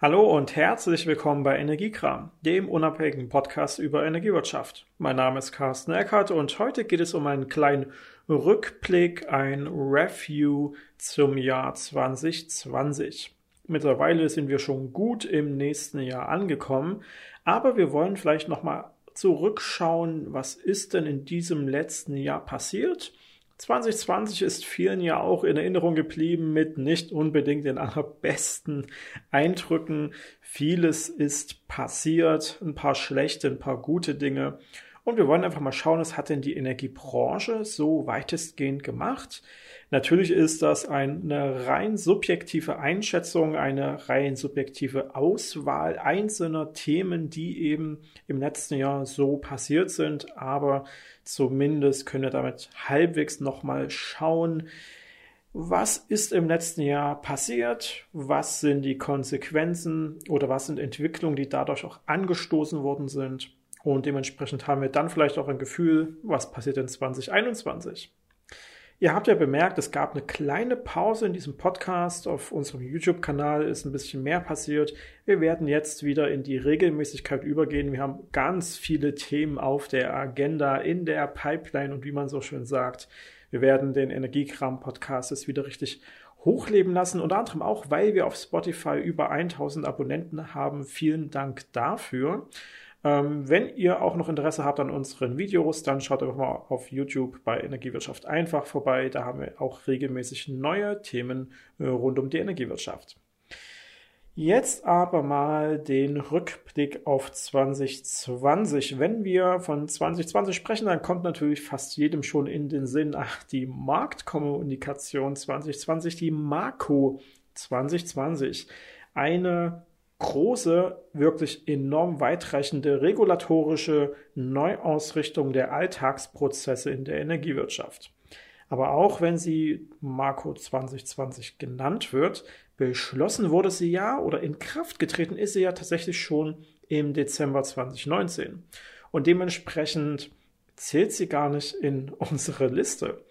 Hallo und herzlich willkommen bei Energiekram, dem unabhängigen Podcast über Energiewirtschaft. Mein Name ist Carsten Eckert und heute geht es um einen kleinen Rückblick, ein Review zum Jahr 2020. Mittlerweile sind wir schon gut im nächsten Jahr angekommen, aber wir wollen vielleicht nochmal zurückschauen, was ist denn in diesem letzten Jahr passiert 2020 ist vielen ja auch in Erinnerung geblieben mit nicht unbedingt den allerbesten Eindrücken. Vieles ist passiert, ein paar schlechte, ein paar gute Dinge. Und wir wollen einfach mal schauen, was hat denn die Energiebranche so weitestgehend gemacht? Natürlich ist das eine rein subjektive Einschätzung, eine rein subjektive Auswahl einzelner Themen, die eben im letzten Jahr so passiert sind, aber zumindest können wir damit halbwegs nochmal schauen, was ist im letzten Jahr passiert? Was sind die Konsequenzen oder was sind Entwicklungen, die dadurch auch angestoßen worden sind? Und dementsprechend haben wir dann vielleicht auch ein Gefühl, was passiert in 2021. Ihr habt ja bemerkt, es gab eine kleine Pause in diesem Podcast. Auf unserem YouTube-Kanal ist ein bisschen mehr passiert. Wir werden jetzt wieder in die Regelmäßigkeit übergehen. Wir haben ganz viele Themen auf der Agenda, in der Pipeline und wie man so schön sagt. Wir werden den Energiekram-Podcast jetzt wieder richtig hochleben lassen. Unter anderem auch, weil wir auf Spotify über 1000 Abonnenten haben. Vielen Dank dafür. Ähm, wenn ihr auch noch Interesse habt an unseren Videos, dann schaut einfach mal auf YouTube bei Energiewirtschaft einfach vorbei. Da haben wir auch regelmäßig neue Themen äh, rund um die Energiewirtschaft. Jetzt aber mal den Rückblick auf 2020. Wenn wir von 2020 sprechen, dann kommt natürlich fast jedem schon in den Sinn, ach, die Marktkommunikation 2020, die Marco 2020. Eine große, wirklich enorm weitreichende regulatorische Neuausrichtung der Alltagsprozesse in der Energiewirtschaft. Aber auch wenn sie Marco 2020 genannt wird, beschlossen wurde sie ja oder in Kraft getreten ist sie ja tatsächlich schon im Dezember 2019. Und dementsprechend zählt sie gar nicht in unsere Liste.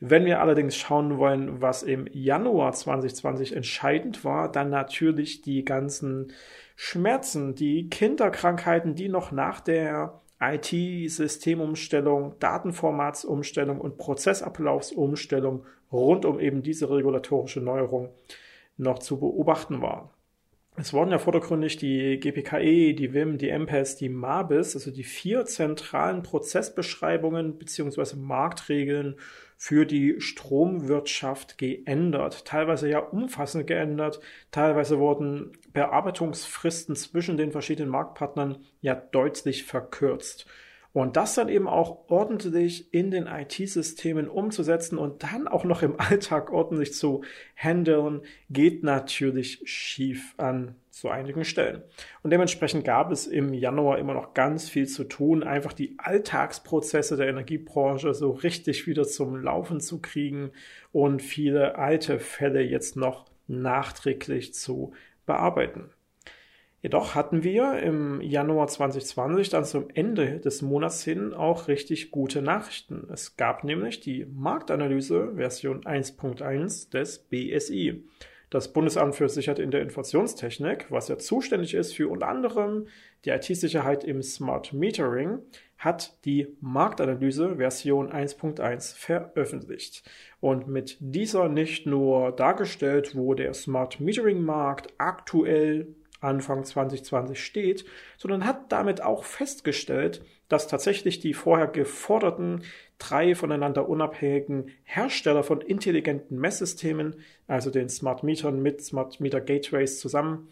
Wenn wir allerdings schauen wollen, was im Januar 2020 entscheidend war, dann natürlich die ganzen Schmerzen, die Kinderkrankheiten, die noch nach der IT-Systemumstellung, Datenformatsumstellung und Prozessablaufsumstellung rund um eben diese regulatorische Neuerung noch zu beobachten waren. Es wurden ja vordergründig die GPKE, die WIM, die MPES, die MABIS, also die vier zentralen Prozessbeschreibungen beziehungsweise Marktregeln für die Stromwirtschaft geändert. Teilweise ja umfassend geändert, teilweise wurden Bearbeitungsfristen zwischen den verschiedenen Marktpartnern ja deutlich verkürzt. Und das dann eben auch ordentlich in den IT-Systemen umzusetzen und dann auch noch im Alltag ordentlich zu handeln, geht natürlich schief an so einigen Stellen. Und dementsprechend gab es im Januar immer noch ganz viel zu tun, einfach die Alltagsprozesse der Energiebranche so richtig wieder zum Laufen zu kriegen und viele alte Fälle jetzt noch nachträglich zu bearbeiten. Jedoch hatten wir im Januar 2020 dann zum Ende des Monats hin auch richtig gute Nachrichten. Es gab nämlich die Marktanalyse Version 1.1 des BSI. Das Bundesamt für Sicherheit in der Informationstechnik, was ja zuständig ist für unter anderem die IT-Sicherheit im Smart Metering, hat die Marktanalyse Version 1.1 veröffentlicht und mit dieser nicht nur dargestellt, wo der Smart Metering Markt aktuell Anfang 2020 steht, sondern hat damit auch festgestellt, dass tatsächlich die vorher geforderten drei voneinander unabhängigen Hersteller von intelligenten Messsystemen, also den Smart Metern mit Smart Meter Gateways zusammen,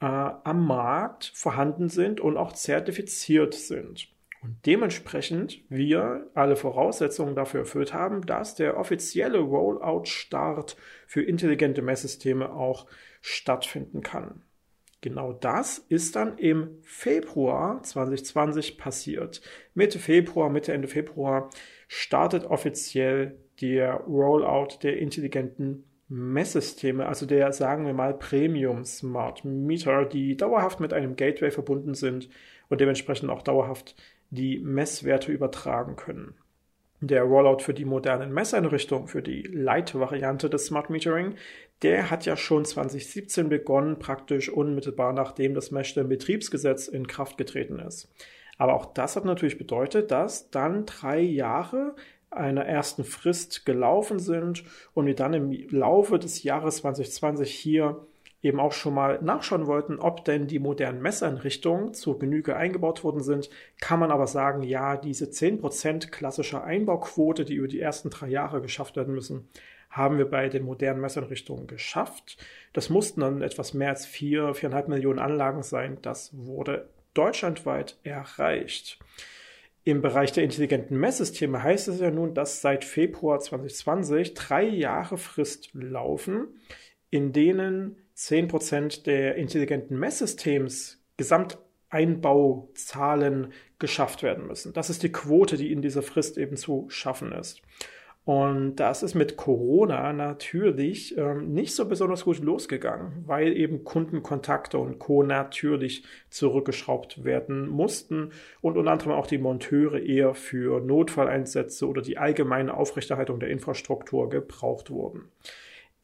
äh, am Markt vorhanden sind und auch zertifiziert sind. Und dementsprechend wir alle Voraussetzungen dafür erfüllt haben, dass der offizielle Rollout-Start für intelligente Messsysteme auch stattfinden kann. Genau das ist dann im Februar 2020 passiert. Mitte Februar, Mitte, Ende Februar startet offiziell der Rollout der intelligenten Messsysteme, also der, sagen wir mal, Premium Smart Meter, die dauerhaft mit einem Gateway verbunden sind und dementsprechend auch dauerhaft die Messwerte übertragen können. Der Rollout für die modernen Messeinrichtungen, für die Light-Variante des Smart Metering, der hat ja schon 2017 begonnen, praktisch unmittelbar nachdem das Messstellenbetriebsgesetz in Kraft getreten ist. Aber auch das hat natürlich bedeutet, dass dann drei Jahre einer ersten Frist gelaufen sind und wir dann im Laufe des Jahres 2020 hier eben auch schon mal nachschauen wollten, ob denn die modernen Messeinrichtungen zur Genüge eingebaut worden sind, kann man aber sagen, ja, diese 10% klassische Einbauquote, die über die ersten drei Jahre geschafft werden müssen, haben wir bei den modernen Messeinrichtungen geschafft. Das mussten dann etwas mehr als vier, viereinhalb Millionen Anlagen sein. Das wurde deutschlandweit erreicht. Im Bereich der intelligenten Messsysteme heißt es ja nun, dass seit Februar 2020 drei Jahre Frist laufen, in denen 10% der intelligenten Messsystems Gesamteinbauzahlen geschafft werden müssen. Das ist die Quote, die in dieser Frist eben zu schaffen ist. Und das ist mit Corona natürlich ähm, nicht so besonders gut losgegangen, weil eben Kundenkontakte und Co. natürlich zurückgeschraubt werden mussten und unter anderem auch die Monteure eher für Notfalleinsätze oder die allgemeine Aufrechterhaltung der Infrastruktur gebraucht wurden.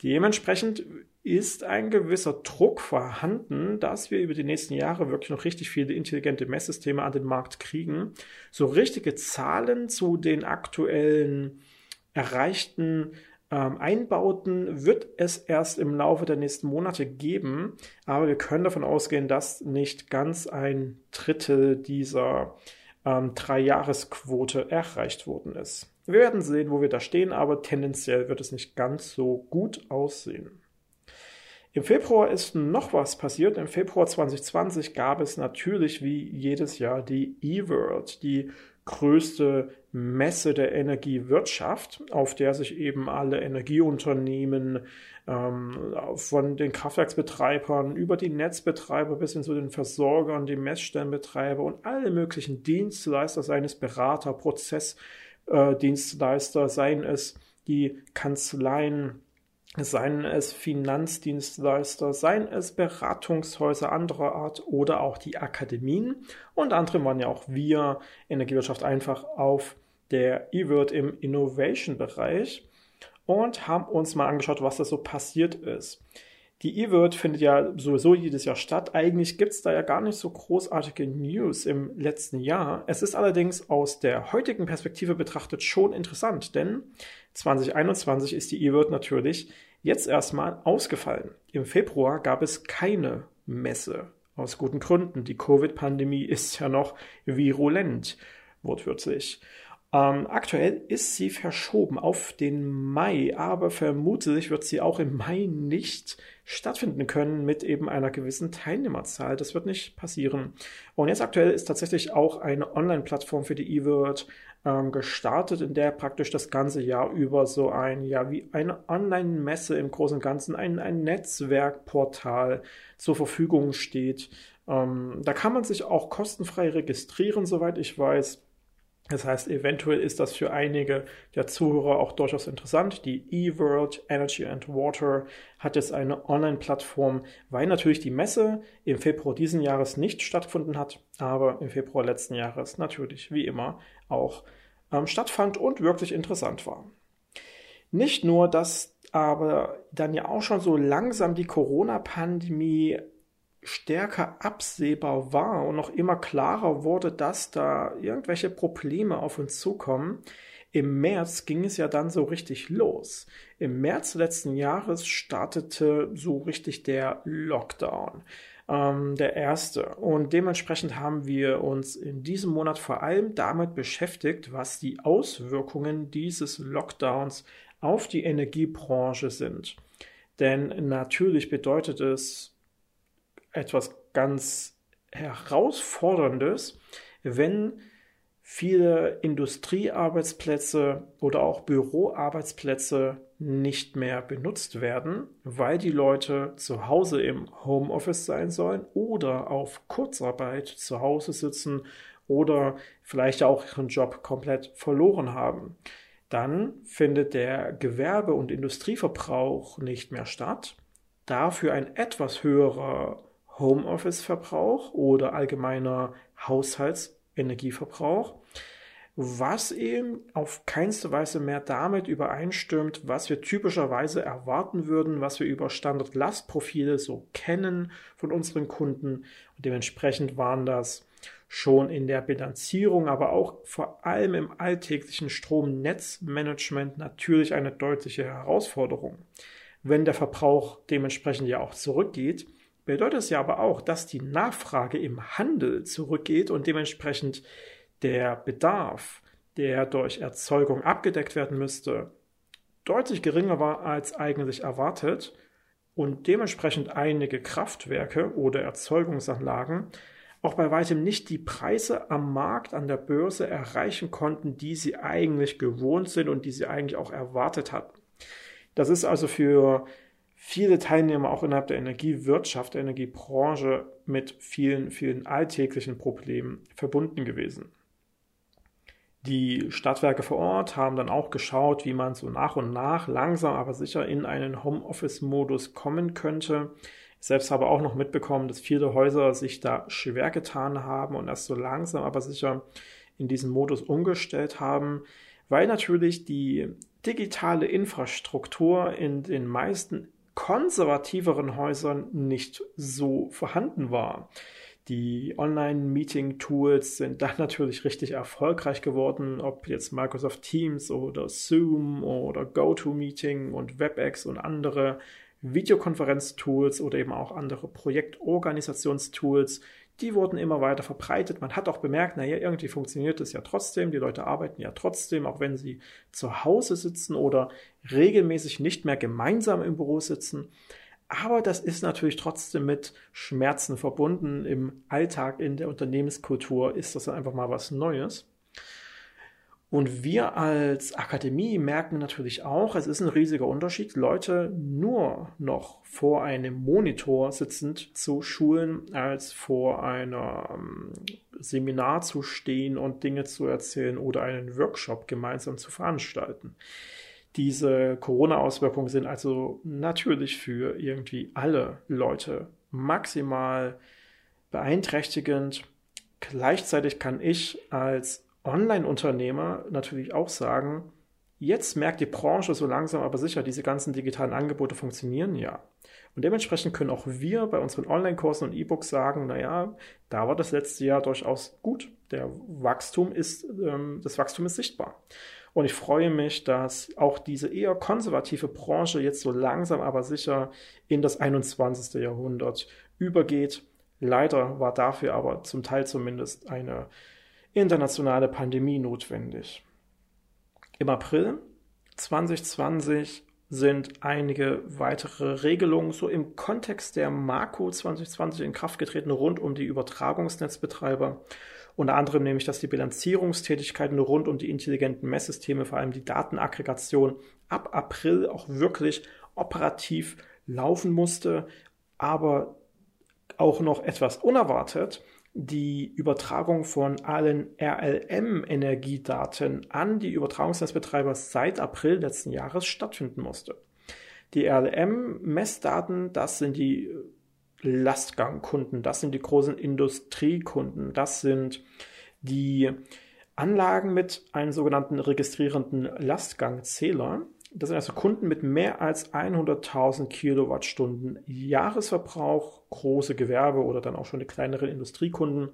Dementsprechend ist ein gewisser Druck vorhanden, dass wir über die nächsten Jahre wirklich noch richtig viele intelligente Messsysteme an den Markt kriegen. So richtige Zahlen zu den aktuellen erreichten ähm, Einbauten wird es erst im Laufe der nächsten Monate geben, aber wir können davon ausgehen, dass nicht ganz ein Drittel dieser ähm, Drei-Jahres-Quote erreicht worden ist. Wir werden sehen, wo wir da stehen, aber tendenziell wird es nicht ganz so gut aussehen. Im Februar ist noch was passiert. Im Februar 2020 gab es natürlich wie jedes Jahr die E-World, die größte Messe der Energiewirtschaft, auf der sich eben alle Energieunternehmen ähm, von den Kraftwerksbetreibern über die Netzbetreiber bis hin zu den Versorgern, die Messstellenbetreiber und alle möglichen Dienstleister, seien es Berater, Prozessdienstleister, äh, seien es die Kanzleien, seien es Finanzdienstleister, seien es Beratungshäuser anderer Art oder auch die Akademien. Und andere waren ja auch wir, Energiewirtschaft einfach auf der E-Word im Innovation-Bereich und haben uns mal angeschaut, was da so passiert ist. Die E-Word findet ja sowieso jedes Jahr statt. Eigentlich gibt es da ja gar nicht so großartige News im letzten Jahr. Es ist allerdings aus der heutigen Perspektive betrachtet schon interessant, denn 2021 ist die E-Word natürlich jetzt erstmal ausgefallen. Im Februar gab es keine Messe. Aus guten Gründen. Die Covid-Pandemie ist ja noch virulent, wortwörtlich. Ähm, aktuell ist sie verschoben auf den Mai, aber vermutlich wird sie auch im Mai nicht stattfinden können mit eben einer gewissen Teilnehmerzahl. Das wird nicht passieren. Und jetzt aktuell ist tatsächlich auch eine Online-Plattform für die eWorld ähm, gestartet, in der praktisch das ganze Jahr über so ein, ja, wie eine Online-Messe im Großen und Ganzen, ein, ein Netzwerkportal zur Verfügung steht. Ähm, da kann man sich auch kostenfrei registrieren, soweit ich weiß. Das heißt, eventuell ist das für einige der Zuhörer auch durchaus interessant. Die eWorld Energy and Water hat jetzt eine Online-Plattform, weil natürlich die Messe im Februar diesen Jahres nicht stattgefunden hat, aber im Februar letzten Jahres natürlich wie immer auch ähm, stattfand und wirklich interessant war. Nicht nur, dass aber dann ja auch schon so langsam die Corona-Pandemie stärker absehbar war und noch immer klarer wurde, dass da irgendwelche Probleme auf uns zukommen. Im März ging es ja dann so richtig los. Im März letzten Jahres startete so richtig der Lockdown, ähm, der erste. Und dementsprechend haben wir uns in diesem Monat vor allem damit beschäftigt, was die Auswirkungen dieses Lockdowns auf die Energiebranche sind. Denn natürlich bedeutet es etwas ganz Herausforderndes, wenn viele Industriearbeitsplätze oder auch Büroarbeitsplätze nicht mehr benutzt werden, weil die Leute zu Hause im Homeoffice sein sollen oder auf Kurzarbeit zu Hause sitzen oder vielleicht auch ihren Job komplett verloren haben. Dann findet der Gewerbe- und Industrieverbrauch nicht mehr statt. Dafür ein etwas höherer Homeoffice-Verbrauch oder allgemeiner Haushaltsenergieverbrauch. was eben auf keinste Weise mehr damit übereinstimmt, was wir typischerweise erwarten würden, was wir über Standardlastprofile so kennen von unseren Kunden. Und dementsprechend waren das schon in der Bilanzierung, aber auch vor allem im alltäglichen Stromnetzmanagement natürlich eine deutliche Herausforderung. Wenn der Verbrauch dementsprechend ja auch zurückgeht, bedeutet es ja aber auch, dass die Nachfrage im Handel zurückgeht und dementsprechend der Bedarf, der durch Erzeugung abgedeckt werden müsste, deutlich geringer war als eigentlich erwartet und dementsprechend einige Kraftwerke oder Erzeugungsanlagen auch bei weitem nicht die Preise am Markt, an der Börse erreichen konnten, die sie eigentlich gewohnt sind und die sie eigentlich auch erwartet hatten. Das ist also für viele Teilnehmer auch innerhalb der Energiewirtschaft, der Energiebranche mit vielen, vielen alltäglichen Problemen verbunden gewesen. Die Stadtwerke vor Ort haben dann auch geschaut, wie man so nach und nach langsam aber sicher in einen Homeoffice-Modus kommen könnte. Ich selbst habe auch noch mitbekommen, dass viele Häuser sich da schwer getan haben und erst so langsam aber sicher in diesen Modus umgestellt haben, weil natürlich die digitale Infrastruktur in den meisten konservativeren Häusern nicht so vorhanden war. Die Online-Meeting-Tools sind dann natürlich richtig erfolgreich geworden, ob jetzt Microsoft Teams oder Zoom oder GoToMeeting und WebEx und andere Videokonferenz-Tools oder eben auch andere Projektorganisationstools, die wurden immer weiter verbreitet. Man hat auch bemerkt, naja, irgendwie funktioniert es ja trotzdem. Die Leute arbeiten ja trotzdem, auch wenn sie zu Hause sitzen oder regelmäßig nicht mehr gemeinsam im Büro sitzen. Aber das ist natürlich trotzdem mit Schmerzen verbunden. Im Alltag, in der Unternehmenskultur ist das einfach mal was Neues. Und wir als Akademie merken natürlich auch, es ist ein riesiger Unterschied, Leute nur noch vor einem Monitor sitzend zu schulen, als vor einem ähm, Seminar zu stehen und Dinge zu erzählen oder einen Workshop gemeinsam zu veranstalten. Diese Corona-Auswirkungen sind also natürlich für irgendwie alle Leute maximal beeinträchtigend. Gleichzeitig kann ich als Online-Unternehmer natürlich auch sagen, jetzt merkt die Branche so langsam aber sicher, diese ganzen digitalen Angebote funktionieren ja. Und dementsprechend können auch wir bei unseren Online-Kursen und E-Books sagen, naja, da war das letzte Jahr durchaus gut. Der Wachstum ist, ähm, das Wachstum ist sichtbar. Und ich freue mich, dass auch diese eher konservative Branche jetzt so langsam aber sicher in das 21. Jahrhundert übergeht. Leider war dafür aber zum Teil zumindest eine internationale Pandemie notwendig. Im April 2020 sind einige weitere Regelungen so im Kontext der Marco 2020 in Kraft getreten rund um die Übertragungsnetzbetreiber. Unter anderem nämlich, dass die Bilanzierungstätigkeiten rund um die intelligenten Messsysteme, vor allem die Datenaggregation, ab April auch wirklich operativ laufen musste, aber auch noch etwas unerwartet die Übertragung von allen RLM-Energiedaten an die Übertragungsnetzbetreiber seit April letzten Jahres stattfinden musste. Die RLM-Messdaten, das sind die Lastgangkunden, das sind die großen Industriekunden, das sind die Anlagen mit einem sogenannten registrierenden Lastgangzähler. Das sind also Kunden mit mehr als 100.000 Kilowattstunden Jahresverbrauch, große Gewerbe oder dann auch schon die kleineren Industriekunden,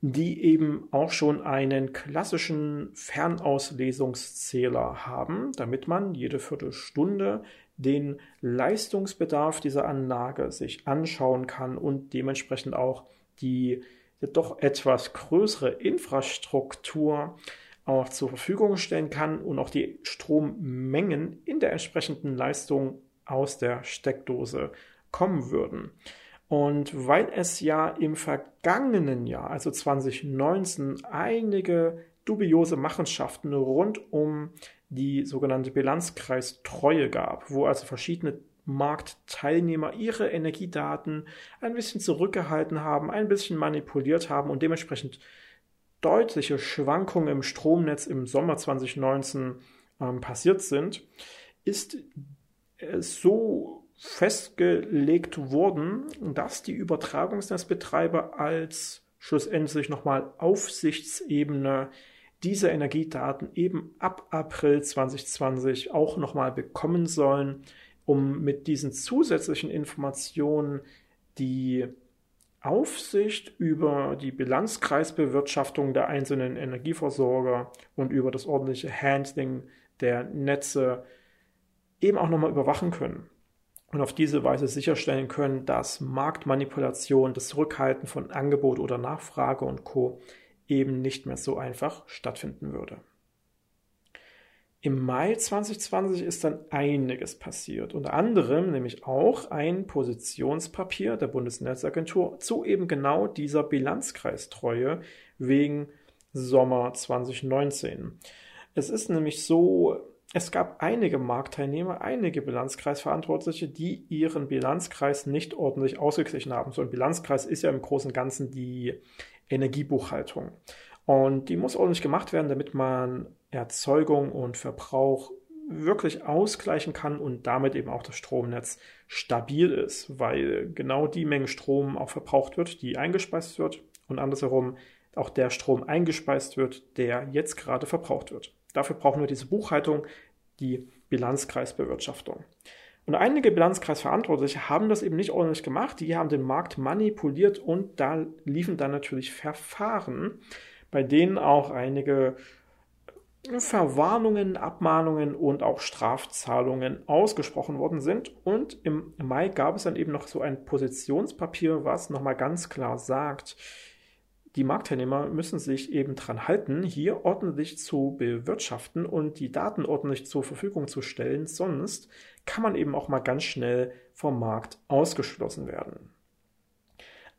die eben auch schon einen klassischen Fernauslesungszähler haben, damit man jede Viertelstunde den Leistungsbedarf dieser Anlage sich anschauen kann und dementsprechend auch die doch etwas größere Infrastruktur auch zur Verfügung stellen kann und auch die Strommengen in der entsprechenden Leistung aus der Steckdose kommen würden. Und weil es ja im vergangenen Jahr, also 2019, einige dubiose Machenschaften rund um die sogenannte Bilanzkreistreue gab, wo also verschiedene Marktteilnehmer ihre Energiedaten ein bisschen zurückgehalten haben, ein bisschen manipuliert haben und dementsprechend deutliche Schwankungen im Stromnetz im Sommer 2019 ähm, passiert sind, ist es so festgelegt worden, dass die Übertragungsnetzbetreiber als schlussendlich nochmal Aufsichtsebene diese Energiedaten eben ab April 2020 auch nochmal bekommen sollen, um mit diesen zusätzlichen Informationen die Aufsicht über die Bilanzkreisbewirtschaftung der einzelnen Energieversorger und über das ordentliche Handling der Netze eben auch nochmal überwachen können und auf diese Weise sicherstellen können, dass Marktmanipulation, das Zurückhalten von Angebot oder Nachfrage und Co eben nicht mehr so einfach stattfinden würde. Im Mai 2020 ist dann einiges passiert, unter anderem nämlich auch ein Positionspapier der Bundesnetzagentur zu eben genau dieser Bilanzkreistreue wegen Sommer 2019. Es ist nämlich so, es gab einige Marktteilnehmer, einige Bilanzkreisverantwortliche, die ihren Bilanzkreis nicht ordentlich ausgeglichen haben. So ein Bilanzkreis ist ja im Großen und Ganzen die Energiebuchhaltung. Und die muss ordentlich gemacht werden, damit man Erzeugung und Verbrauch wirklich ausgleichen kann und damit eben auch das Stromnetz stabil ist, weil genau die Menge Strom auch verbraucht wird, die eingespeist wird und andersherum auch der Strom eingespeist wird, der jetzt gerade verbraucht wird. Dafür brauchen wir diese Buchhaltung, die Bilanzkreisbewirtschaftung. Und einige Bilanzkreisverantwortliche haben das eben nicht ordentlich gemacht. Die haben den Markt manipuliert und da liefen dann natürlich Verfahren, bei denen auch einige Verwarnungen, Abmahnungen und auch Strafzahlungen ausgesprochen worden sind. Und im Mai gab es dann eben noch so ein Positionspapier, was nochmal ganz klar sagt, die Marktteilnehmer müssen sich eben dran halten, hier ordentlich zu bewirtschaften und die Daten ordentlich zur Verfügung zu stellen, sonst kann man eben auch mal ganz schnell vom Markt ausgeschlossen werden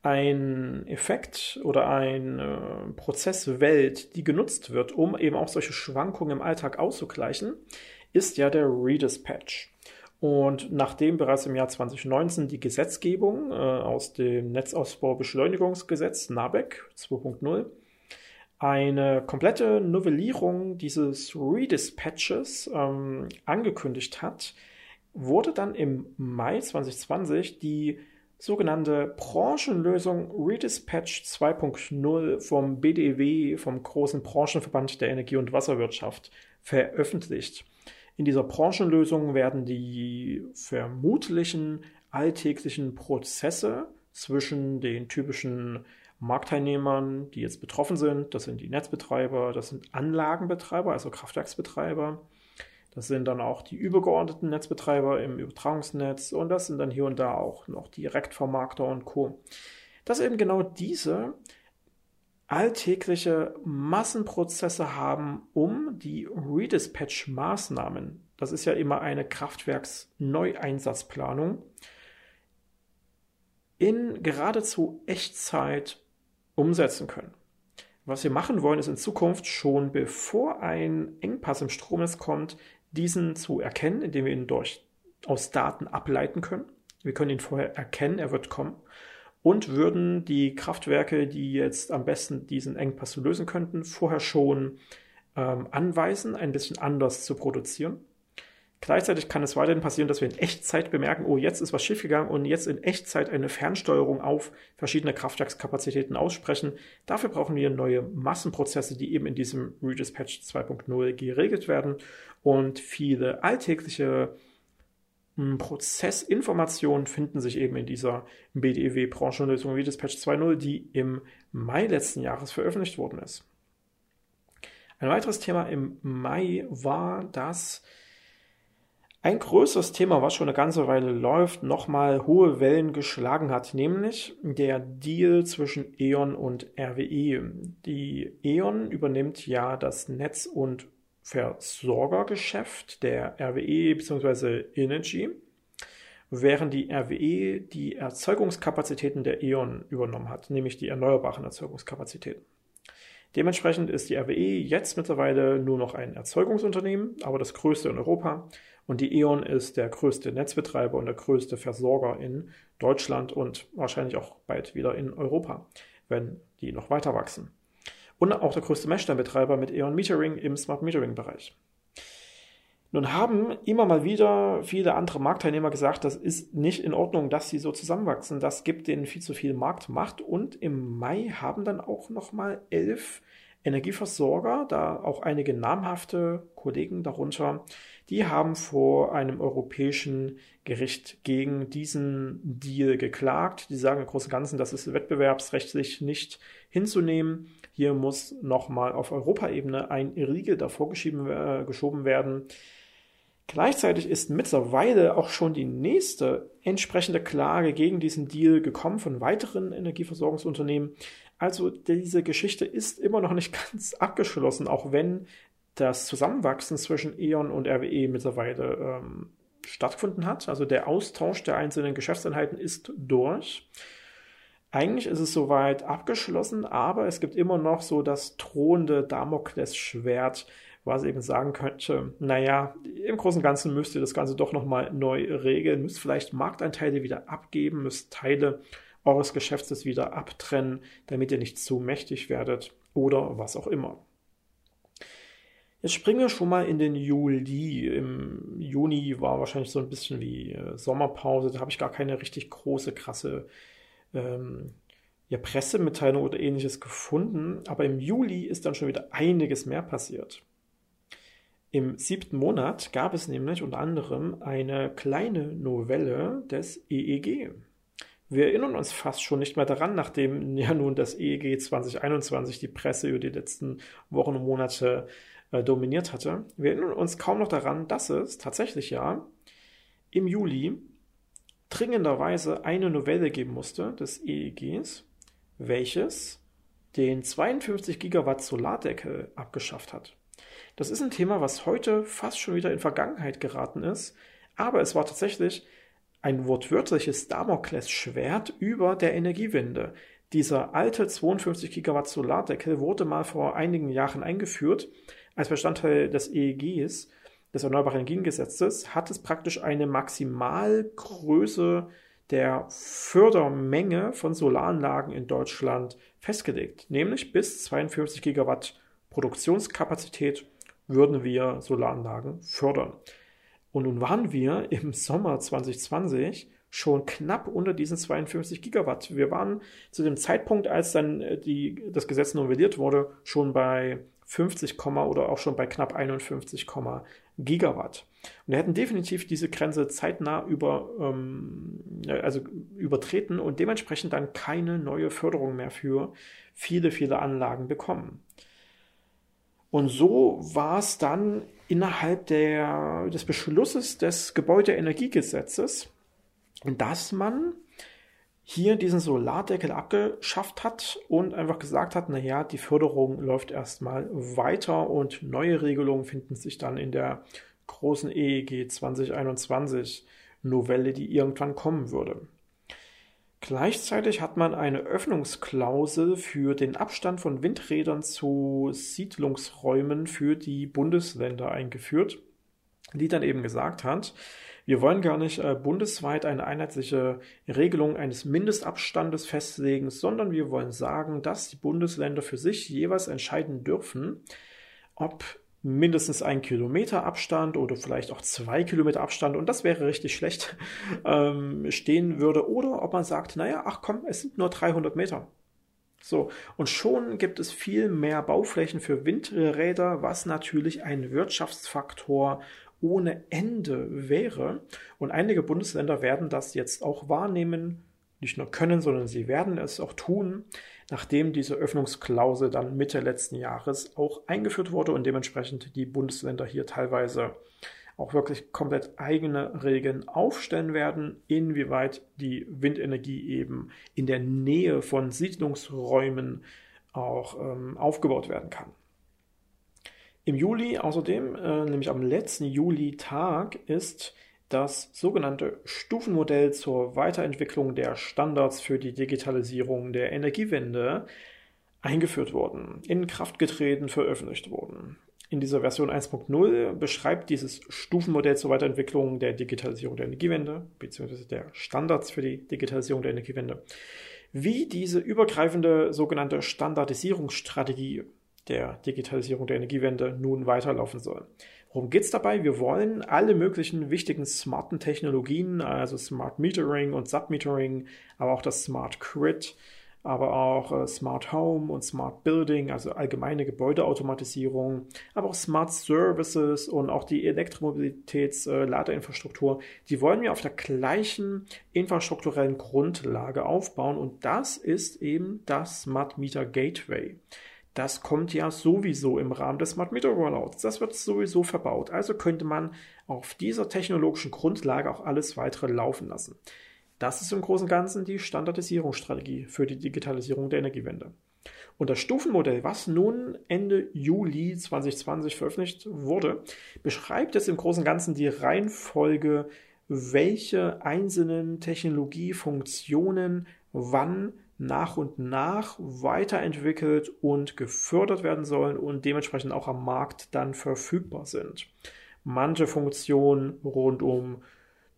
ein Effekt oder eine Prozesswelt, die genutzt wird, um eben auch solche Schwankungen im Alltag auszugleichen, ist ja der Redispatch. Und nachdem bereits im Jahr 2019 die Gesetzgebung äh, aus dem Netzausbaubeschleunigungsgesetz NABEC 2.0 eine komplette Novellierung dieses Redispatches ähm, angekündigt hat, wurde dann im Mai 2020 die sogenannte Branchenlösung Redispatch 2.0 vom BDW, vom großen Branchenverband der Energie- und Wasserwirtschaft, veröffentlicht. In dieser Branchenlösung werden die vermutlichen alltäglichen Prozesse zwischen den typischen Marktteilnehmern, die jetzt betroffen sind, das sind die Netzbetreiber, das sind Anlagenbetreiber, also Kraftwerksbetreiber, das sind dann auch die übergeordneten Netzbetreiber im Übertragungsnetz und das sind dann hier und da auch noch Direktvermarkter und Co. Dass eben genau diese alltägliche Massenprozesse haben, um die Redispatch-Maßnahmen, das ist ja immer eine Kraftwerksneueinsatzplanung, in geradezu Echtzeit umsetzen können. Was wir machen wollen, ist in Zukunft schon bevor ein Engpass im Stromnetz kommt, diesen zu erkennen, indem wir ihn durch, aus Daten ableiten können. Wir können ihn vorher erkennen, er wird kommen und würden die Kraftwerke, die jetzt am besten diesen Engpass lösen könnten, vorher schon ähm, anweisen, ein bisschen anders zu produzieren. Gleichzeitig kann es weiterhin passieren, dass wir in Echtzeit bemerken, oh, jetzt ist was schiefgegangen und jetzt in Echtzeit eine Fernsteuerung auf verschiedene Kraftwerkskapazitäten aussprechen. Dafür brauchen wir neue Massenprozesse, die eben in diesem Redispatch 2.0 geregelt werden und viele alltägliche hm, Prozessinformationen finden sich eben in dieser BDEW-Branchenlösung Redispatch 2.0, die im Mai letzten Jahres veröffentlicht worden ist. Ein weiteres Thema im Mai war, dass ein größeres Thema, was schon eine ganze Weile läuft, nochmal hohe Wellen geschlagen hat, nämlich der Deal zwischen E.ON und RWE. Die E.ON übernimmt ja das Netz- und Versorgergeschäft der RWE bzw. Energy, während die RWE die Erzeugungskapazitäten der E.ON übernommen hat, nämlich die erneuerbaren Erzeugungskapazitäten. Dementsprechend ist die RWE jetzt mittlerweile nur noch ein Erzeugungsunternehmen, aber das größte in Europa und die E.ON ist der größte Netzbetreiber und der größte Versorger in Deutschland und wahrscheinlich auch bald wieder in Europa, wenn die noch weiter wachsen. Und auch der größte Messsteinbetreiber mit E.ON Metering im Smart Metering Bereich. Nun haben immer mal wieder viele andere Marktteilnehmer gesagt, das ist nicht in Ordnung, dass sie so zusammenwachsen. Das gibt denen viel zu viel Marktmacht. Und im Mai haben dann auch nochmal elf Energieversorger, da auch einige namhafte Kollegen darunter, die haben vor einem europäischen Gericht gegen diesen Deal geklagt. Die sagen im Großen und Ganzen, das ist wettbewerbsrechtlich nicht hinzunehmen. Hier muss nochmal auf Europaebene ein Riegel davor äh, geschoben werden. Gleichzeitig ist mittlerweile auch schon die nächste entsprechende Klage gegen diesen Deal gekommen von weiteren Energieversorgungsunternehmen. Also diese Geschichte ist immer noch nicht ganz abgeschlossen, auch wenn das Zusammenwachsen zwischen E.ON und RWE mittlerweile ähm, stattgefunden hat. Also der Austausch der einzelnen Geschäftseinheiten ist durch. Eigentlich ist es soweit abgeschlossen, aber es gibt immer noch so das drohende Damoklesschwert, was eben sagen könnte, naja, im Großen und Ganzen müsst ihr das Ganze doch nochmal neu regeln, müsst vielleicht Marktanteile wieder abgeben, müsst Teile eures Geschäftes wieder abtrennen, damit ihr nicht zu mächtig werdet oder was auch immer. Jetzt springen wir schon mal in den Juli. Im Juni war wahrscheinlich so ein bisschen wie äh, Sommerpause. Da habe ich gar keine richtig große, krasse ähm, ja, Pressemitteilung oder ähnliches gefunden. Aber im Juli ist dann schon wieder einiges mehr passiert. Im siebten Monat gab es nämlich unter anderem eine kleine Novelle des EEG. Wir erinnern uns fast schon nicht mehr daran, nachdem ja nun das EEG 2021 die Presse über die letzten Wochen und Monate äh, dominiert hatte. Wir erinnern uns kaum noch daran, dass es tatsächlich ja im Juli dringenderweise eine Novelle geben musste des EEGs, welches den 52 Gigawatt Solardeckel abgeschafft hat. Das ist ein Thema, was heute fast schon wieder in Vergangenheit geraten ist, aber es war tatsächlich ein wortwörtliches Damoklesschwert über der Energiewende. Dieser alte 52 Gigawatt Solardeckel wurde mal vor einigen Jahren eingeführt als Bestandteil des EEGs, des Erneuerbaren Energiengesetzes, hat es praktisch eine Maximalgröße der Fördermenge von Solaranlagen in Deutschland festgelegt, nämlich bis 52 Gigawatt Produktionskapazität würden wir Solaranlagen fördern. Und nun waren wir im Sommer 2020 schon knapp unter diesen 52 Gigawatt. Wir waren zu dem Zeitpunkt, als dann äh, die, das Gesetz novelliert wurde, schon bei 50, oder auch schon bei knapp 51, Gigawatt. Und wir hätten definitiv diese Grenze zeitnah über, ähm, also übertreten und dementsprechend dann keine neue Förderung mehr für viele, viele Anlagen bekommen. Und so war es dann innerhalb der, des Beschlusses des Gebäudeenergiegesetzes, dass man hier diesen Solardeckel abgeschafft hat und einfach gesagt hat, naja, die Förderung läuft erstmal weiter und neue Regelungen finden sich dann in der großen EEG 2021 Novelle, die irgendwann kommen würde. Gleichzeitig hat man eine Öffnungsklausel für den Abstand von Windrädern zu Siedlungsräumen für die Bundesländer eingeführt, die dann eben gesagt hat, wir wollen gar nicht äh, bundesweit eine einheitliche Regelung eines Mindestabstandes festlegen, sondern wir wollen sagen, dass die Bundesländer für sich jeweils entscheiden dürfen, ob mindestens ein Kilometer Abstand oder vielleicht auch zwei Kilometer Abstand, und das wäre richtig schlecht, ähm, stehen würde. Oder ob man sagt, naja, ach komm, es sind nur 300 Meter. So, und schon gibt es viel mehr Bauflächen für Windräder, was natürlich ein Wirtschaftsfaktor ohne Ende wäre. Und einige Bundesländer werden das jetzt auch wahrnehmen, nicht nur können, sondern sie werden es auch tun, nachdem diese Öffnungsklausel dann Mitte letzten Jahres auch eingeführt wurde und dementsprechend die Bundesländer hier teilweise auch wirklich komplett eigene Regeln aufstellen werden, inwieweit die Windenergie eben in der Nähe von Siedlungsräumen auch ähm, aufgebaut werden kann. Im Juli außerdem, äh, nämlich am letzten Juli-Tag, ist das sogenannte Stufenmodell zur Weiterentwicklung der Standards für die Digitalisierung der Energiewende eingeführt worden, in Kraft getreten, veröffentlicht worden. In dieser Version 1.0 beschreibt dieses Stufenmodell zur Weiterentwicklung der Digitalisierung der Energiewende, beziehungsweise der Standards für die Digitalisierung der Energiewende, wie diese übergreifende sogenannte Standardisierungsstrategie der Digitalisierung der Energiewende nun weiterlaufen soll. Worum geht es dabei? Wir wollen alle möglichen wichtigen smarten Technologien, also Smart Metering und Submetering, aber auch das Smart Grid, aber auch äh, Smart Home und Smart Building, also allgemeine Gebäudeautomatisierung, aber auch Smart Services und auch die Elektromobilitäts-Ladeinfrastruktur, äh, die wollen wir auf der gleichen infrastrukturellen Grundlage aufbauen und das ist eben das Smart Meter Gateway. Das kommt ja sowieso im Rahmen des Smart Meter Rollouts. Das wird sowieso verbaut. Also könnte man auf dieser technologischen Grundlage auch alles weitere laufen lassen. Das ist im Großen und Ganzen die Standardisierungsstrategie für die Digitalisierung der Energiewende. Und das Stufenmodell, was nun Ende Juli 2020 veröffentlicht wurde, beschreibt jetzt im Großen und Ganzen die Reihenfolge, welche einzelnen Technologiefunktionen wann nach und nach weiterentwickelt und gefördert werden sollen und dementsprechend auch am Markt dann verfügbar sind. Manche Funktionen rund um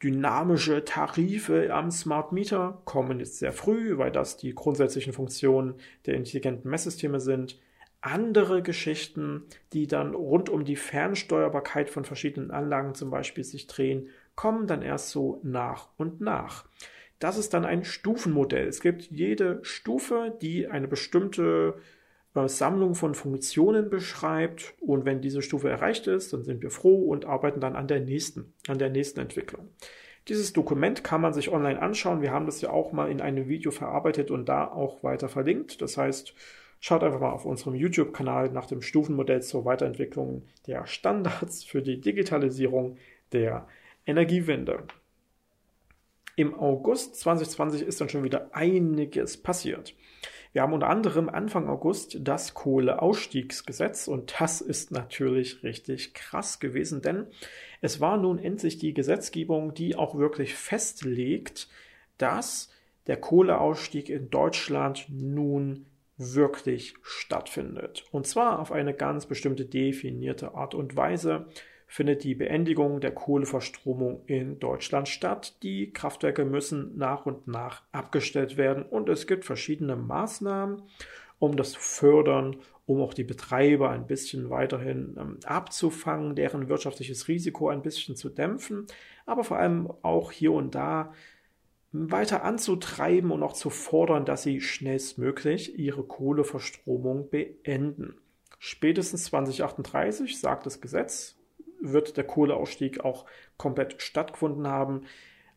dynamische Tarife am Smart Meter kommen jetzt sehr früh, weil das die grundsätzlichen Funktionen der intelligenten Messsysteme sind. Andere Geschichten, die dann rund um die Fernsteuerbarkeit von verschiedenen Anlagen zum Beispiel sich drehen, kommen dann erst so nach und nach. Das ist dann ein Stufenmodell. Es gibt jede Stufe, die eine bestimmte äh, Sammlung von Funktionen beschreibt und wenn diese Stufe erreicht ist, dann sind wir froh und arbeiten dann an der nächsten, an der nächsten Entwicklung. Dieses Dokument kann man sich online anschauen. Wir haben das ja auch mal in einem Video verarbeitet und da auch weiter verlinkt. Das heißt, schaut einfach mal auf unserem YouTube-Kanal nach dem Stufenmodell zur Weiterentwicklung der Standards für die Digitalisierung der Energiewende. Im August 2020 ist dann schon wieder einiges passiert. Wir haben unter anderem Anfang August das Kohleausstiegsgesetz und das ist natürlich richtig krass gewesen, denn es war nun endlich die Gesetzgebung, die auch wirklich festlegt, dass der Kohleausstieg in Deutschland nun wirklich stattfindet. Und zwar auf eine ganz bestimmte definierte Art und Weise findet die Beendigung der Kohleverstromung in Deutschland statt. Die Kraftwerke müssen nach und nach abgestellt werden und es gibt verschiedene Maßnahmen, um das zu fördern, um auch die Betreiber ein bisschen weiterhin ähm, abzufangen, deren wirtschaftliches Risiko ein bisschen zu dämpfen, aber vor allem auch hier und da weiter anzutreiben und auch zu fordern, dass sie schnellstmöglich ihre Kohleverstromung beenden. Spätestens 2038 sagt das Gesetz, wird der Kohleausstieg auch komplett stattgefunden haben.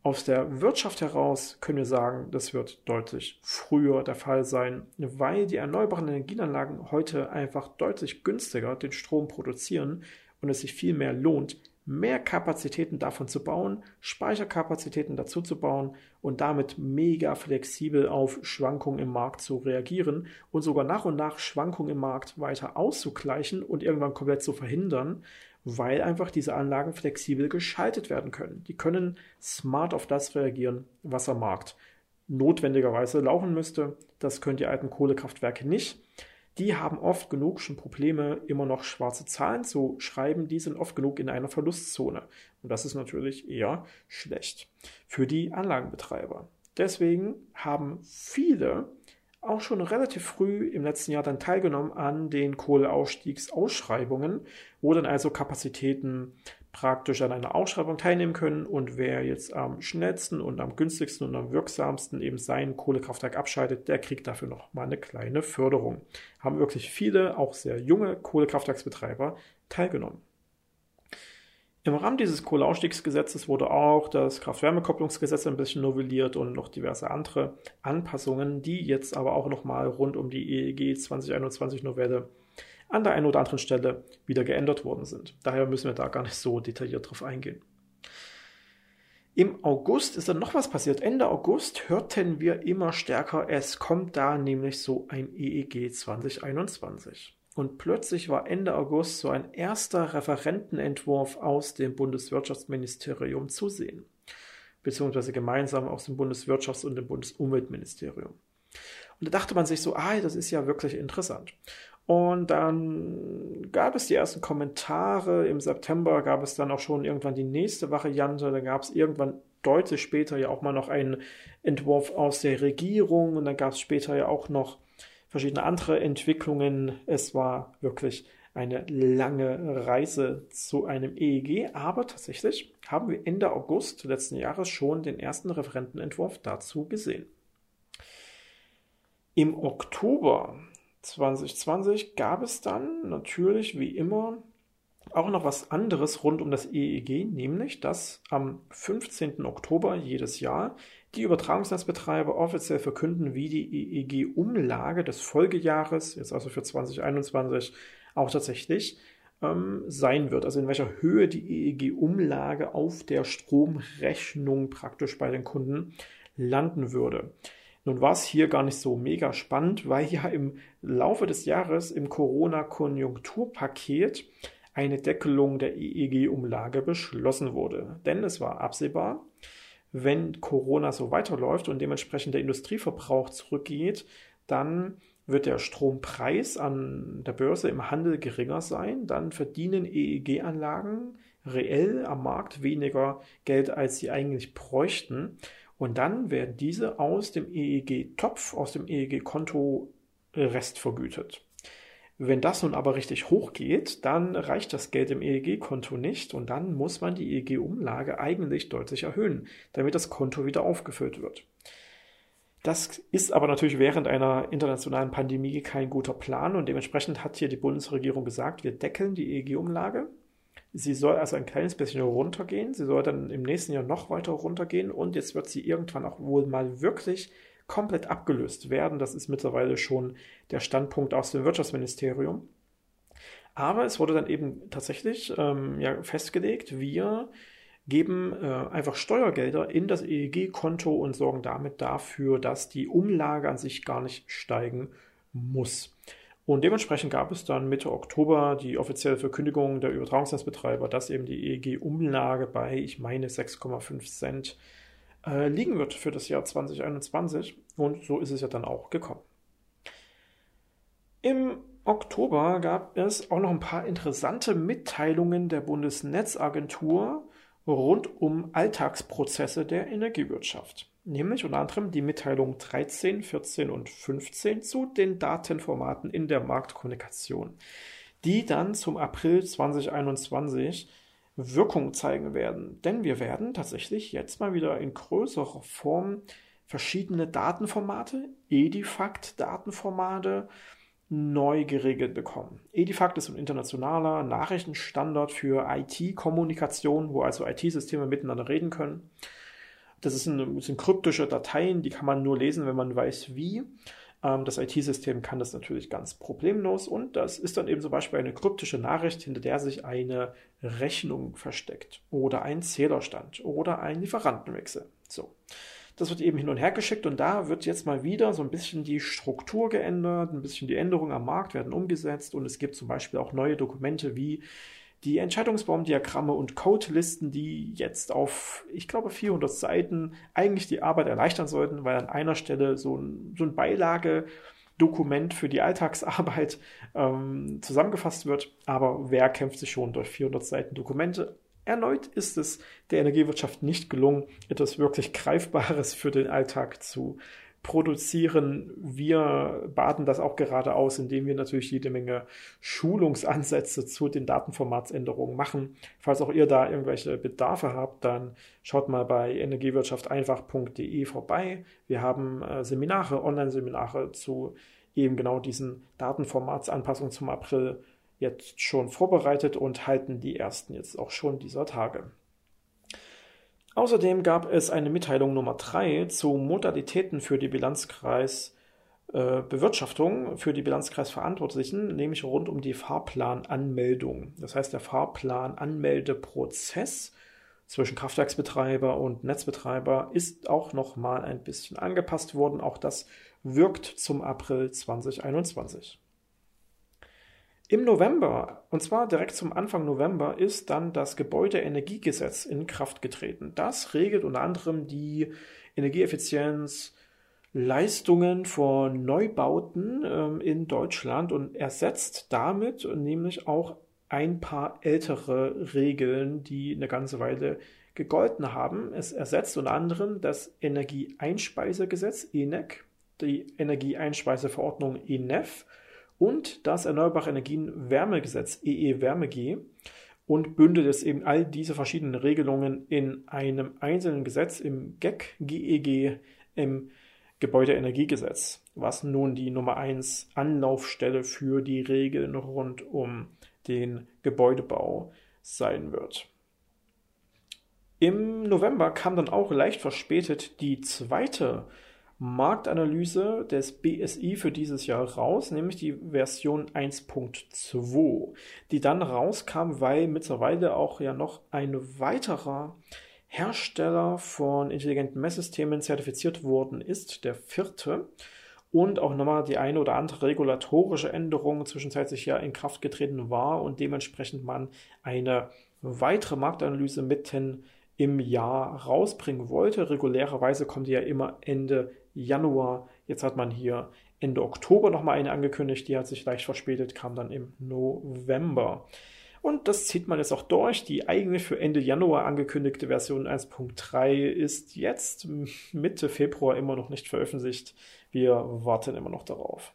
Aus der Wirtschaft heraus können wir sagen, das wird deutlich früher der Fall sein, weil die erneuerbaren Energienanlagen heute einfach deutlich günstiger den Strom produzieren und es sich viel mehr lohnt, mehr Kapazitäten davon zu bauen, Speicherkapazitäten dazu zu bauen und damit mega flexibel auf Schwankungen im Markt zu reagieren und sogar nach und nach Schwankungen im Markt weiter auszugleichen und irgendwann komplett zu verhindern weil einfach diese Anlagen flexibel geschaltet werden können. Die können smart auf das reagieren, was am Markt notwendigerweise laufen müsste. Das können die alten Kohlekraftwerke nicht. Die haben oft genug schon Probleme, immer noch schwarze Zahlen zu schreiben. Die sind oft genug in einer Verlustzone. Und das ist natürlich eher schlecht für die Anlagenbetreiber. Deswegen haben viele auch schon relativ früh im letzten Jahr dann teilgenommen an den Kohleausstiegsausschreibungen, wo dann also Kapazitäten praktisch an einer Ausschreibung teilnehmen können und wer jetzt am schnellsten und am günstigsten und am wirksamsten eben sein Kohlekraftwerk abschaltet, der kriegt dafür noch mal eine kleine Förderung. Haben wirklich viele, auch sehr junge Kohlekraftwerksbetreiber teilgenommen. Im Rahmen dieses Kohleausstiegsgesetzes wurde auch das Kraft-Wärme-Kopplungsgesetz ein bisschen novelliert und noch diverse andere Anpassungen, die jetzt aber auch nochmal rund um die EEG 2021 Novelle an der einen oder anderen Stelle wieder geändert worden sind. Daher müssen wir da gar nicht so detailliert drauf eingehen. Im August ist dann noch was passiert. Ende August hörten wir immer stärker, es kommt da nämlich so ein EEG 2021. Und plötzlich war Ende August so ein erster Referentenentwurf aus dem Bundeswirtschaftsministerium zu sehen, beziehungsweise gemeinsam aus dem Bundeswirtschafts- und dem Bundesumweltministerium. Und da dachte man sich so, ah, das ist ja wirklich interessant. Und dann gab es die ersten Kommentare. Im September gab es dann auch schon irgendwann die nächste Variante. Dann gab es irgendwann deutlich später ja auch mal noch einen Entwurf aus der Regierung. Und dann gab es später ja auch noch verschiedene andere Entwicklungen. Es war wirklich eine lange Reise zu einem EEG, aber tatsächlich haben wir Ende August letzten Jahres schon den ersten Referentenentwurf dazu gesehen. Im Oktober 2020 gab es dann natürlich wie immer auch noch was anderes rund um das EEG, nämlich dass am 15. Oktober jedes Jahr die Übertragungsnetzbetreiber offiziell verkünden, wie die EEG-Umlage des Folgejahres, jetzt also für 2021, auch tatsächlich ähm, sein wird. Also in welcher Höhe die EEG-Umlage auf der Stromrechnung praktisch bei den Kunden landen würde. Nun war es hier gar nicht so mega spannend, weil ja im Laufe des Jahres im Corona-Konjunkturpaket eine Deckelung der EEG-Umlage beschlossen wurde. Denn es war absehbar, wenn Corona so weiterläuft und dementsprechend der Industrieverbrauch zurückgeht, dann wird der Strompreis an der Börse im Handel geringer sein, dann verdienen EEG-Anlagen reell am Markt weniger Geld, als sie eigentlich bräuchten. Und dann werden diese aus dem EEG-Topf, aus dem EEG-Konto restvergütet. Wenn das nun aber richtig hoch geht, dann reicht das Geld im EEG-Konto nicht und dann muss man die EEG-Umlage eigentlich deutlich erhöhen, damit das Konto wieder aufgefüllt wird. Das ist aber natürlich während einer internationalen Pandemie kein guter Plan und dementsprechend hat hier die Bundesregierung gesagt, wir deckeln die EEG-Umlage. Sie soll also ein kleines bisschen runtergehen, sie soll dann im nächsten Jahr noch weiter runtergehen und jetzt wird sie irgendwann auch wohl mal wirklich komplett abgelöst werden. Das ist mittlerweile schon der Standpunkt aus dem Wirtschaftsministerium. Aber es wurde dann eben tatsächlich ähm, ja, festgelegt, wir geben äh, einfach Steuergelder in das EEG-Konto und sorgen damit dafür, dass die Umlage an sich gar nicht steigen muss. Und dementsprechend gab es dann Mitte Oktober die offizielle Verkündigung der Übertragungsnetzbetreiber, dass eben die EEG-Umlage bei, ich meine, 6,5 Cent äh, liegen wird für das Jahr 2021. Und so ist es ja dann auch gekommen. Im Oktober gab es auch noch ein paar interessante Mitteilungen der Bundesnetzagentur rund um Alltagsprozesse der Energiewirtschaft. Nämlich unter anderem die Mitteilung 13, 14 und 15 zu den Datenformaten in der Marktkommunikation, die dann zum April 2021 Wirkung zeigen werden. Denn wir werden tatsächlich jetzt mal wieder in größerer Form verschiedene Datenformate, Edifact-Datenformate, neu geregelt bekommen. Edifact ist ein internationaler Nachrichtenstandard für IT-Kommunikation, wo also IT-Systeme miteinander reden können. Das, sind kryptische Dateien, die kann man nur lesen, wenn man weiß, wie. Ähm, das IT-System kann das natürlich ganz problemlos und das ist dann eben zum Beispiel eine kryptische Nachricht, hinter der sich eine Rechnung versteckt oder ein Zählerstand oder ein Lieferantenwechsel. So. Das wird eben hin und her geschickt und da wird jetzt mal wieder so ein bisschen die Struktur geändert, ein bisschen die Änderungen am Markt werden umgesetzt und es gibt zum Beispiel auch neue Dokumente wie die Entscheidungsbaumdiagramme und Codelisten, die jetzt auf, ich glaube, 400 Seiten eigentlich die Arbeit erleichtern sollten, weil an einer Stelle so ein, so ein Beilagedokument für die Alltagsarbeit ähm, zusammengefasst wird. Aber wer kämpft sich schon durch 400 Seiten Dokumente? Erneut ist es der Energiewirtschaft nicht gelungen, etwas wirklich Greifbares für den Alltag zu produzieren. Wir baden das auch gerade aus, indem wir natürlich jede Menge Schulungsansätze zu den Datenformatsänderungen machen. Falls auch ihr da irgendwelche Bedarfe habt, dann schaut mal bei energiewirtschafteinfach.de vorbei. Wir haben äh, Seminare, Online-Seminare zu eben genau diesen Datenformatsanpassungen zum April jetzt schon vorbereitet und halten die ersten jetzt auch schon dieser Tage. Außerdem gab es eine Mitteilung Nummer 3 zu Modalitäten für die Bilanzkreisbewirtschaftung äh, für die Bilanzkreisverantwortlichen, nämlich rund um die Fahrplananmeldung. Das heißt, der Fahrplananmeldeprozess zwischen Kraftwerksbetreiber und Netzbetreiber ist auch noch mal ein bisschen angepasst worden. Auch das wirkt zum April 2021. Im November, und zwar direkt zum Anfang November, ist dann das Gebäudeenergiegesetz in Kraft getreten. Das regelt unter anderem die Energieeffizienz, Leistungen von Neubauten ähm, in Deutschland und ersetzt damit nämlich auch ein paar ältere Regeln, die eine ganze Weile gegolten haben. Es ersetzt unter anderem das Energieeinspeisegesetz ENEC, die Energieeinspeiseverordnung ENEF und das Erneuerbare Energien Wärmegesetz EE-Wärmeg und bündelt es eben all diese verschiedenen Regelungen in einem einzelnen Gesetz im GEG, GEG, im Gebäudeenergiegesetz, was nun die Nummer 1 Anlaufstelle für die Regeln rund um den Gebäudebau sein wird. Im November kam dann auch leicht verspätet die zweite Marktanalyse des BSI für dieses Jahr raus, nämlich die Version 1.2, die dann rauskam, weil mittlerweile auch ja noch ein weiterer Hersteller von intelligenten Messsystemen zertifiziert worden ist, der vierte. Und auch nochmal die eine oder andere regulatorische Änderung zwischenzeitlich ja in Kraft getreten war und dementsprechend man eine weitere Marktanalyse mitten im Jahr rausbringen wollte. Regulärerweise kommt die ja immer Ende Januar. Jetzt hat man hier Ende Oktober nochmal eine angekündigt, die hat sich leicht verspätet, kam dann im November. Und das zieht man jetzt auch durch. Die eigentlich für Ende Januar angekündigte Version 1.3 ist jetzt Mitte Februar immer noch nicht veröffentlicht. Wir warten immer noch darauf.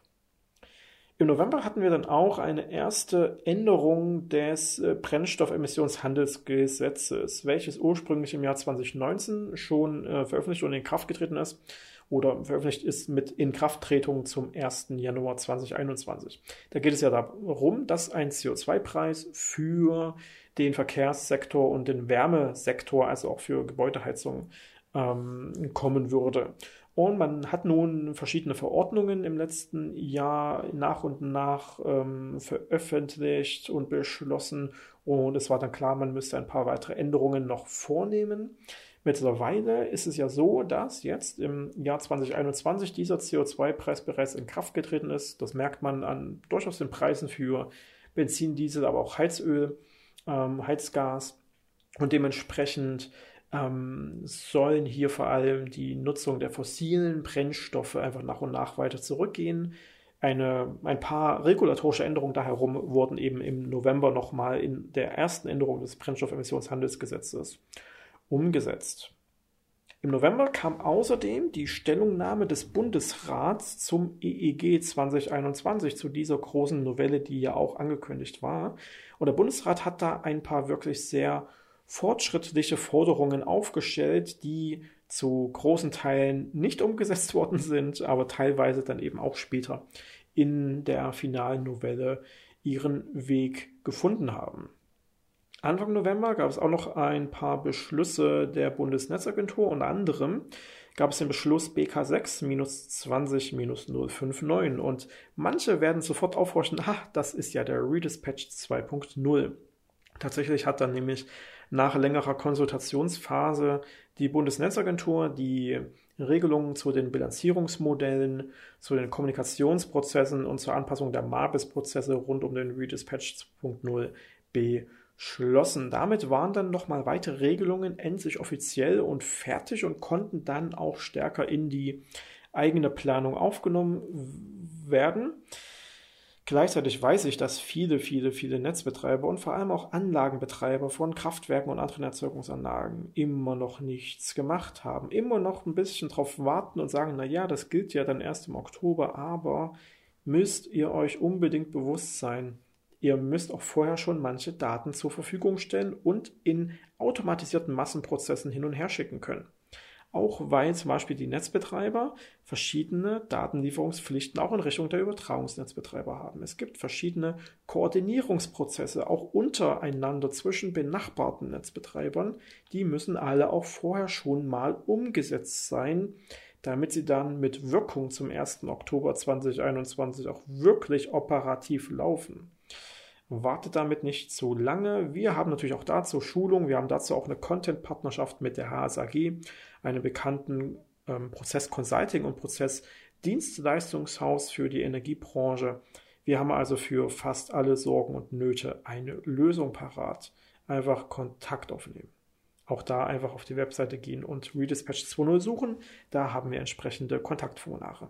Im November hatten wir dann auch eine erste Änderung des äh, Brennstoffemissionshandelsgesetzes, welches ursprünglich im Jahr 2019 schon äh, veröffentlicht und in Kraft getreten ist oder veröffentlicht ist mit Inkrafttretung zum 1. Januar 2021. Da geht es ja darum, dass ein CO2-Preis für den Verkehrssektor und den Wärmesektor, also auch für Gebäudeheizung, ähm, kommen würde. Und man hat nun verschiedene Verordnungen im letzten Jahr nach und nach ähm, veröffentlicht und beschlossen. Und es war dann klar, man müsste ein paar weitere Änderungen noch vornehmen. Mittlerweile ist es ja so, dass jetzt im Jahr 2021 dieser CO2-Preis bereits in Kraft getreten ist. Das merkt man an durchaus den Preisen für Benzin, Diesel, aber auch Heizöl, ähm, Heizgas. Und dementsprechend ähm, sollen hier vor allem die Nutzung der fossilen Brennstoffe einfach nach und nach weiter zurückgehen. Eine, ein paar regulatorische Änderungen da herum wurden eben im November nochmal in der ersten Änderung des Brennstoffemissionshandelsgesetzes umgesetzt. Im November kam außerdem die Stellungnahme des Bundesrats zum EEG 2021, zu dieser großen Novelle, die ja auch angekündigt war. Und der Bundesrat hat da ein paar wirklich sehr fortschrittliche Forderungen aufgestellt, die zu großen Teilen nicht umgesetzt worden sind, aber teilweise dann eben auch später in der finalen Novelle ihren Weg gefunden haben. Anfang November gab es auch noch ein paar Beschlüsse der Bundesnetzagentur. Unter anderem gab es den Beschluss BK6-20-059 und manche werden sofort aufhorchen, ach, das ist ja der Redispatch 2.0. Tatsächlich hat dann nämlich nach längerer Konsultationsphase die Bundesnetzagentur die Regelungen zu den Bilanzierungsmodellen, zu den Kommunikationsprozessen und zur Anpassung der MABIS-Prozesse rund um den Redispatch 2.0 b schlossen. Damit waren dann nochmal weitere Regelungen endlich offiziell und fertig und konnten dann auch stärker in die eigene Planung aufgenommen werden. Gleichzeitig weiß ich, dass viele, viele, viele Netzbetreiber und vor allem auch Anlagenbetreiber von Kraftwerken und anderen Erzeugungsanlagen immer noch nichts gemacht haben, immer noch ein bisschen drauf warten und sagen, na ja, das gilt ja dann erst im Oktober, aber müsst ihr euch unbedingt bewusst sein, Ihr müsst auch vorher schon manche Daten zur Verfügung stellen und in automatisierten Massenprozessen hin und her schicken können. Auch weil zum Beispiel die Netzbetreiber verschiedene Datenlieferungspflichten auch in Richtung der Übertragungsnetzbetreiber haben. Es gibt verschiedene Koordinierungsprozesse auch untereinander zwischen benachbarten Netzbetreibern. Die müssen alle auch vorher schon mal umgesetzt sein, damit sie dann mit Wirkung zum 1. Oktober 2021 auch wirklich operativ laufen. Wartet damit nicht zu lange. Wir haben natürlich auch dazu Schulung. Wir haben dazu auch eine Content-Partnerschaft mit der HSAG, einem bekannten ähm, Prozess-Consulting- und Prozess-Dienstleistungshaus für die Energiebranche. Wir haben also für fast alle Sorgen und Nöte eine Lösung parat. Einfach Kontakt aufnehmen. Auch da einfach auf die Webseite gehen und Redispatch 2.0 suchen. Da haben wir entsprechende Kontaktformulare.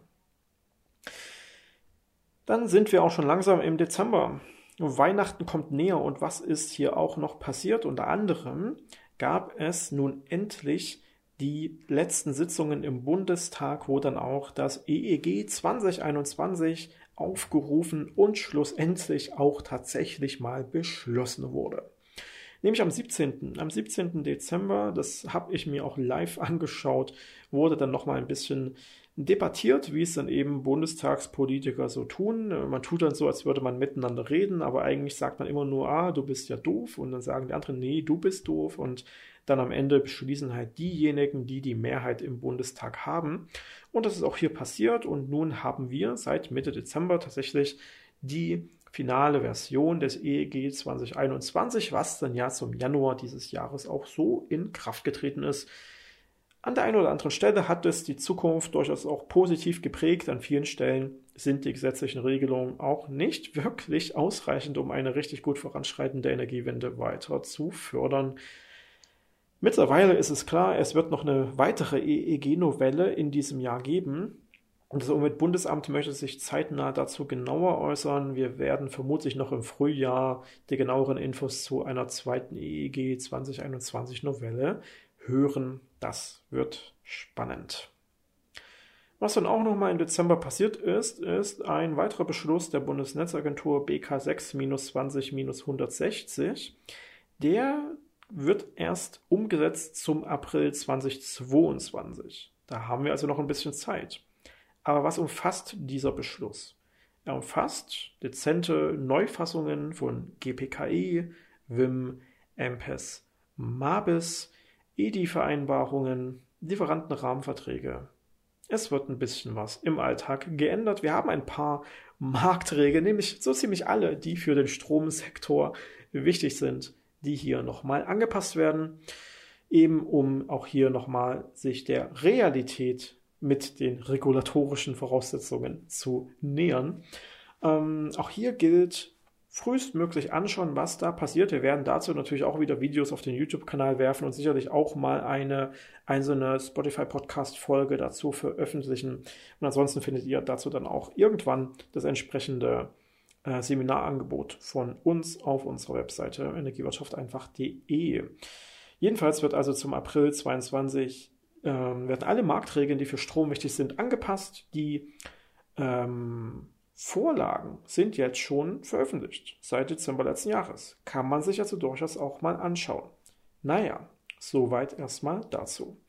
Dann sind wir auch schon langsam im Dezember. Weihnachten kommt näher und was ist hier auch noch passiert? Unter anderem gab es nun endlich die letzten Sitzungen im Bundestag, wo dann auch das EEG 2021 aufgerufen und schlussendlich auch tatsächlich mal beschlossen wurde. Nämlich am 17. Am 17. Dezember, das habe ich mir auch live angeschaut, wurde dann nochmal ein bisschen debattiert, wie es dann eben Bundestagspolitiker so tun. Man tut dann so, als würde man miteinander reden, aber eigentlich sagt man immer nur, ah, du bist ja doof und dann sagen die anderen, nee, du bist doof und dann am Ende beschließen halt diejenigen, die die Mehrheit im Bundestag haben. Und das ist auch hier passiert und nun haben wir seit Mitte Dezember tatsächlich die finale Version des EEG 2021, was dann ja zum Januar dieses Jahres auch so in Kraft getreten ist. An der einen oder anderen Stelle hat es die Zukunft durchaus auch positiv geprägt. An vielen Stellen sind die gesetzlichen Regelungen auch nicht wirklich ausreichend, um eine richtig gut voranschreitende Energiewende weiter zu fördern. Mittlerweile ist es klar, es wird noch eine weitere EEG-Novelle in diesem Jahr geben. Und das Umweltbundesamt möchte sich zeitnah dazu genauer äußern. Wir werden vermutlich noch im Frühjahr die genaueren Infos zu einer zweiten EEG 2021 Novelle hören. Das wird spannend. Was dann auch nochmal im Dezember passiert ist, ist ein weiterer Beschluss der Bundesnetzagentur BK 6-20-160. Der wird erst umgesetzt zum April 2022. Da haben wir also noch ein bisschen Zeit. Aber was umfasst dieser Beschluss? Er umfasst dezente Neufassungen von GPKE, WIM, MPES, MABIS, EDI-Vereinbarungen, Lieferantenrahmenverträge. Es wird ein bisschen was im Alltag geändert. Wir haben ein paar Marktregeln, nämlich so ziemlich alle, die für den Stromsektor wichtig sind, die hier nochmal angepasst werden, eben um auch hier nochmal sich der Realität mit den regulatorischen Voraussetzungen zu nähern. Ähm, auch hier gilt frühestmöglich anschauen, was da passiert. Wir werden dazu natürlich auch wieder Videos auf den YouTube-Kanal werfen und sicherlich auch mal eine einzelne Spotify-Podcast-Folge dazu veröffentlichen. Und ansonsten findet ihr dazu dann auch irgendwann das entsprechende äh, Seminarangebot von uns auf unserer Webseite energiewirtschafteinfach.de. Jedenfalls wird also zum April 22 ähm, werden alle Marktregeln, die für Strom wichtig sind, angepasst. Die ähm, Vorlagen sind jetzt schon veröffentlicht, seit Dezember letzten Jahres. Kann man sich also durchaus auch mal anschauen. Naja, soweit erstmal dazu.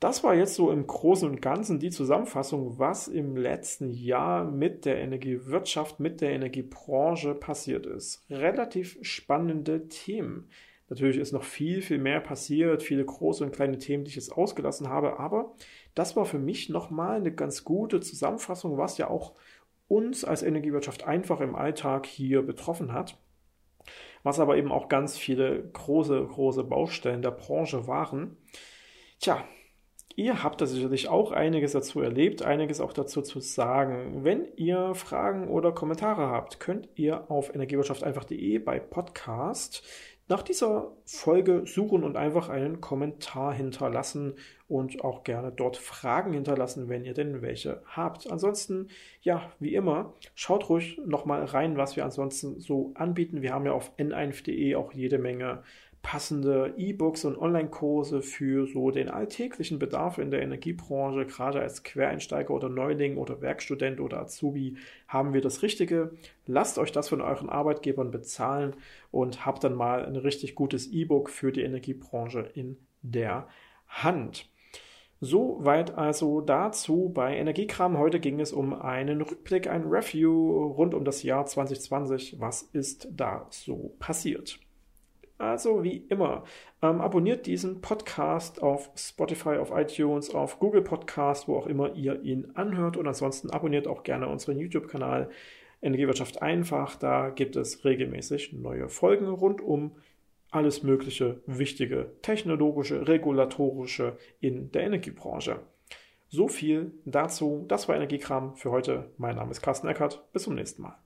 Das war jetzt so im Großen und Ganzen die Zusammenfassung, was im letzten Jahr mit der Energiewirtschaft, mit der Energiebranche passiert ist. Relativ spannende Themen. Natürlich ist noch viel, viel mehr passiert, viele große und kleine Themen, die ich jetzt ausgelassen habe, aber das war für mich nochmal eine ganz gute Zusammenfassung, was ja auch uns als Energiewirtschaft einfach im Alltag hier betroffen hat, was aber eben auch ganz viele große, große Baustellen der Branche waren. Tja, Ihr habt da sicherlich auch einiges dazu erlebt, einiges auch dazu zu sagen. Wenn ihr Fragen oder Kommentare habt, könnt ihr auf energiewirtschafteinfach.de bei Podcast nach dieser Folge suchen und einfach einen Kommentar hinterlassen und auch gerne dort Fragen hinterlassen, wenn ihr denn welche habt. Ansonsten, ja, wie immer, schaut ruhig nochmal rein, was wir ansonsten so anbieten. Wir haben ja auf n1.de auch jede Menge passende E-Books und Online-Kurse für so den alltäglichen Bedarf in der Energiebranche, gerade als Quereinsteiger oder Neuling oder Werkstudent oder Azubi, haben wir das Richtige. Lasst euch das von euren Arbeitgebern bezahlen und habt dann mal ein richtig gutes E-Book für die Energiebranche in der Hand. Soweit also dazu bei Energiekram. Heute ging es um einen Rückblick, ein Review rund um das Jahr 2020. Was ist da so passiert? Also wie immer, ähm, abonniert diesen Podcast auf Spotify, auf iTunes, auf Google Podcast, wo auch immer ihr ihn anhört. Und ansonsten abonniert auch gerne unseren YouTube-Kanal Energiewirtschaft einfach. Da gibt es regelmäßig neue Folgen rund um alles mögliche wichtige technologische, regulatorische in der Energiebranche. So viel dazu. Das war Energiekram für heute. Mein Name ist Carsten Eckert. Bis zum nächsten Mal.